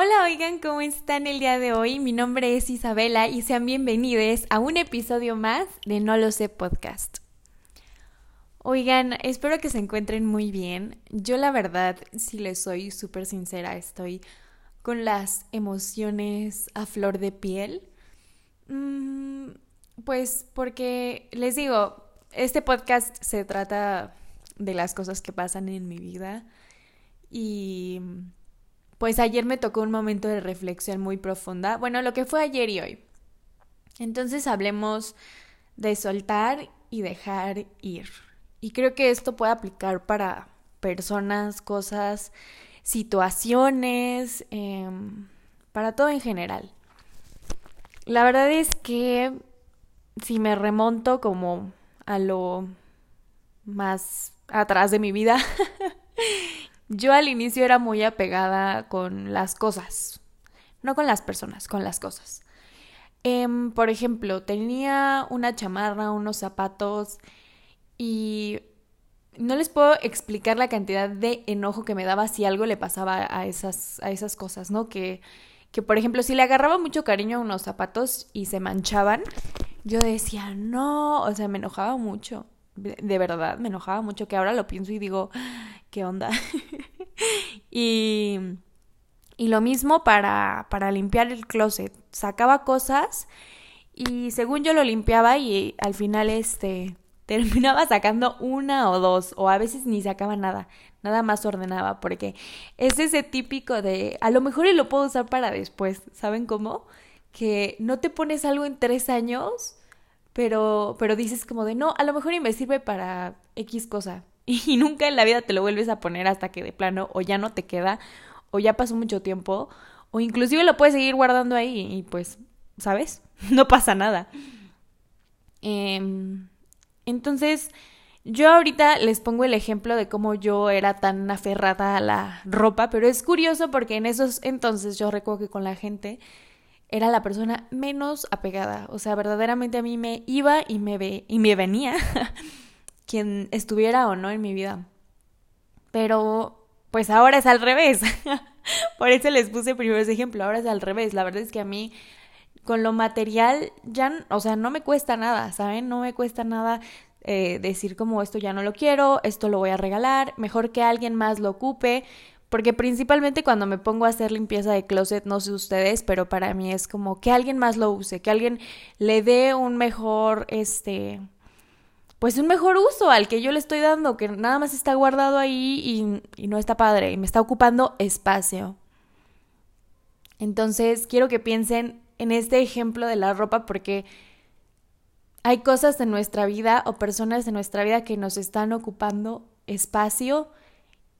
Hola, oigan, ¿cómo están el día de hoy? Mi nombre es Isabela y sean bienvenidos a un episodio más de No lo sé podcast. Oigan, espero que se encuentren muy bien. Yo la verdad, si les soy súper sincera, estoy con las emociones a flor de piel. Mm, pues porque les digo, este podcast se trata de las cosas que pasan en mi vida y pues ayer me tocó un momento de reflexión muy profunda. Bueno, lo que fue ayer y hoy. Entonces hablemos de soltar y dejar ir. Y creo que esto puede aplicar para personas, cosas, situaciones, em, para todo en general. La verdad es que si me remonto como a lo más atrás de mi vida, yo al inicio era muy apegada con las cosas, no con las personas, con las cosas. Em, por ejemplo, tenía una chamarra, unos zapatos y no les puedo explicar la cantidad de enojo que me daba si algo le pasaba a esas, a esas cosas, ¿no? Que, que, por ejemplo, si le agarraba mucho cariño a unos zapatos y se manchaban, yo decía, no, o sea, me enojaba mucho. De verdad, me enojaba mucho, que ahora lo pienso y digo, ¿qué onda? y, y lo mismo para, para limpiar el closet. Sacaba cosas y según yo lo limpiaba y al final este terminaba sacando una o dos, o a veces ni sacaba nada, nada más ordenaba, porque es ese típico de, a lo mejor y lo puedo usar para después, ¿saben cómo? Que no te pones algo en tres años, pero, pero dices como de, no, a lo mejor y me sirve para X cosa, y nunca en la vida te lo vuelves a poner hasta que de plano o ya no te queda, o ya pasó mucho tiempo, o inclusive lo puedes seguir guardando ahí y pues, ¿sabes? No pasa nada. Eh, entonces, yo ahorita les pongo el ejemplo de cómo yo era tan aferrada a la ropa, pero es curioso porque en esos entonces yo recuerdo que con la gente era la persona menos apegada, o sea, verdaderamente a mí me iba y me ve y me venía quien estuviera o no en mi vida. Pero pues ahora es al revés. Por eso les puse primero ese ejemplo, ahora es al revés. La verdad es que a mí con lo material ya, o sea, no me cuesta nada, ¿saben? No me cuesta nada eh, decir como esto ya no lo quiero, esto lo voy a regalar, mejor que alguien más lo ocupe, porque principalmente cuando me pongo a hacer limpieza de closet, no sé ustedes, pero para mí es como que alguien más lo use, que alguien le dé un mejor, este, pues un mejor uso al que yo le estoy dando, que nada más está guardado ahí y, no está padre, y me está ocupando espacio. Entonces, quiero que piensen en este ejemplo de la ropa porque hay cosas en nuestra vida o personas en nuestra vida que nos están ocupando espacio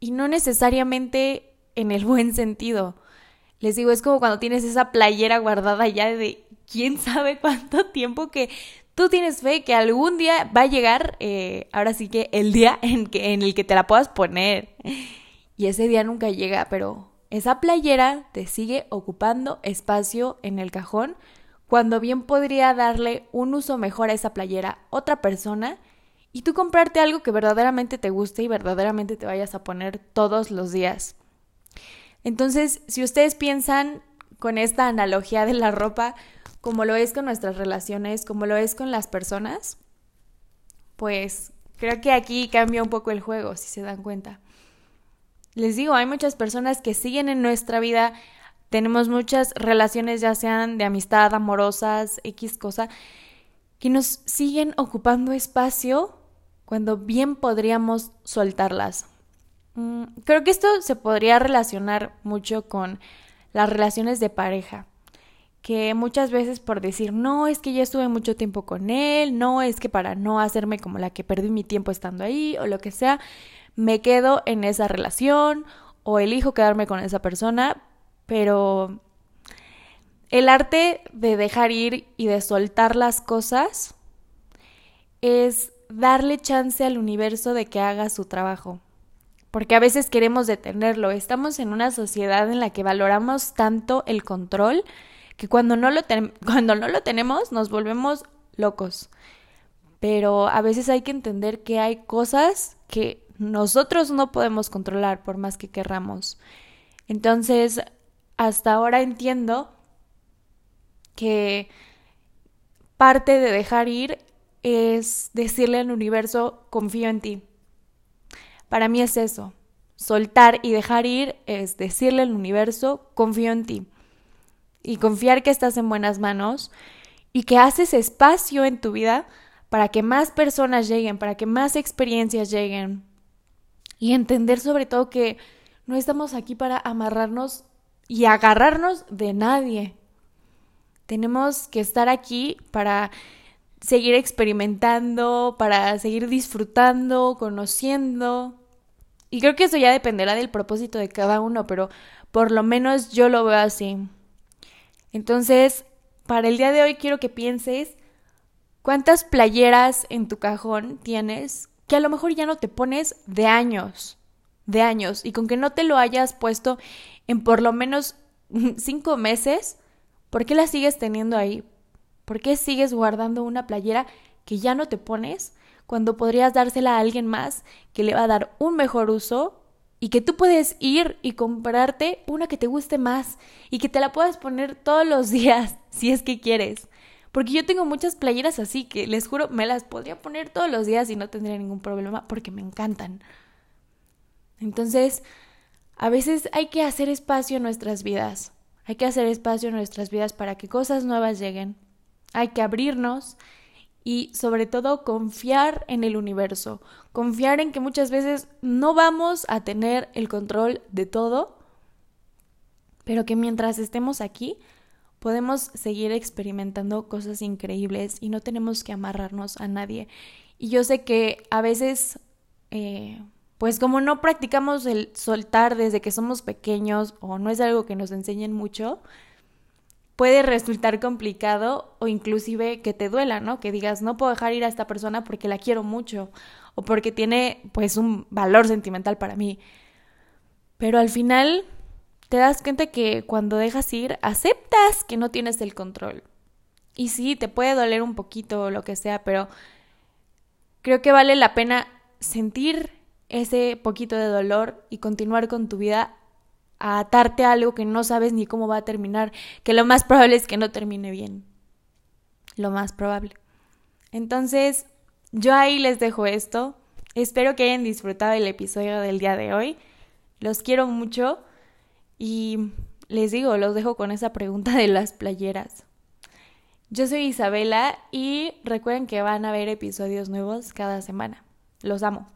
y no necesariamente en el buen sentido. Les digo, es como cuando tienes esa playera guardada ya de quién sabe cuánto tiempo que tú tienes fe que algún día va a llegar, eh, ahora sí que el día en, que, en el que te la puedas poner. Y ese día nunca llega, pero esa playera te sigue ocupando espacio en el cajón cuando bien podría darle un uso mejor a esa playera otra persona y tú comprarte algo que verdaderamente te guste y verdaderamente te vayas a poner todos los días. Entonces, si ustedes piensan con esta analogía de la ropa, como lo es con nuestras relaciones, como lo es con las personas, pues creo que aquí cambia un poco el juego, si se dan cuenta. Les digo, hay muchas personas que siguen en nuestra vida, tenemos muchas relaciones, ya sean de amistad, amorosas, X cosa, que nos siguen ocupando espacio cuando bien podríamos soltarlas. Mm, creo que esto se podría relacionar mucho con las relaciones de pareja que muchas veces por decir, no, es que ya estuve mucho tiempo con él, no, es que para no hacerme como la que perdí mi tiempo estando ahí o lo que sea, me quedo en esa relación o elijo quedarme con esa persona, pero el arte de dejar ir y de soltar las cosas es darle chance al universo de que haga su trabajo. Porque a veces queremos detenerlo. Estamos en una sociedad en la que valoramos tanto el control que cuando no lo, cuando no lo tenemos nos volvemos locos. Pero a veces hay que entender que hay cosas que nosotros no podemos controlar por más que querramos. Entonces, hasta ahora entiendo que parte de dejar ir es decirle al universo, confío en ti. Para mí es eso. Soltar y dejar ir es decirle al universo, confío en ti. Y confiar que estás en buenas manos y que haces espacio en tu vida para que más personas lleguen, para que más experiencias lleguen. Y entender sobre todo que no estamos aquí para amarrarnos y agarrarnos de nadie. Tenemos que estar aquí para seguir experimentando, para seguir disfrutando, conociendo. Y creo que eso ya dependerá del propósito de cada uno, pero por lo menos yo lo veo así. Entonces, para el día de hoy quiero que pienses cuántas playeras en tu cajón tienes que a lo mejor ya no te pones de años, de años, y con que no te lo hayas puesto en por lo menos cinco meses, ¿por qué la sigues teniendo ahí? ¿Por qué sigues guardando una playera que ya no te pones cuando podrías dársela a alguien más que le va a dar un mejor uso y que tú puedes ir y comprarte una que te guste más y que te la puedas poner todos los días si es que quieres? Porque yo tengo muchas playeras así que les juro me las podría poner todos los días y no tendría ningún problema porque me encantan. Entonces, a veces hay que hacer espacio en nuestras vidas. Hay que hacer espacio en nuestras vidas para que cosas nuevas lleguen, hay que abrirnos y sobre todo confiar en el universo, confiar en que muchas veces no vamos a tener el control de todo, pero que mientras estemos aquí podemos seguir experimentando cosas increíbles y no tenemos que amarrarnos a nadie. Y yo sé que a veces, eh, pues como no practicamos el soltar desde que somos pequeños o no es algo que nos enseñen mucho, puede resultar complicado o inclusive que te duela, ¿no? Que digas, no puedo dejar ir a esta persona porque la quiero mucho o porque tiene pues un valor sentimental para mí. Pero al final te das cuenta que cuando dejas ir, aceptas que no tienes el control. Y sí, te puede doler un poquito o lo que sea, pero creo que vale la pena sentir ese poquito de dolor y continuar con tu vida a atarte a algo que no sabes ni cómo va a terminar, que lo más probable es que no termine bien. Lo más probable. Entonces, yo ahí les dejo esto. Espero que hayan disfrutado el episodio del día de hoy. Los quiero mucho y les digo, los dejo con esa pregunta de las playeras. Yo soy Isabela y recuerden que van a haber episodios nuevos cada semana. Los amo.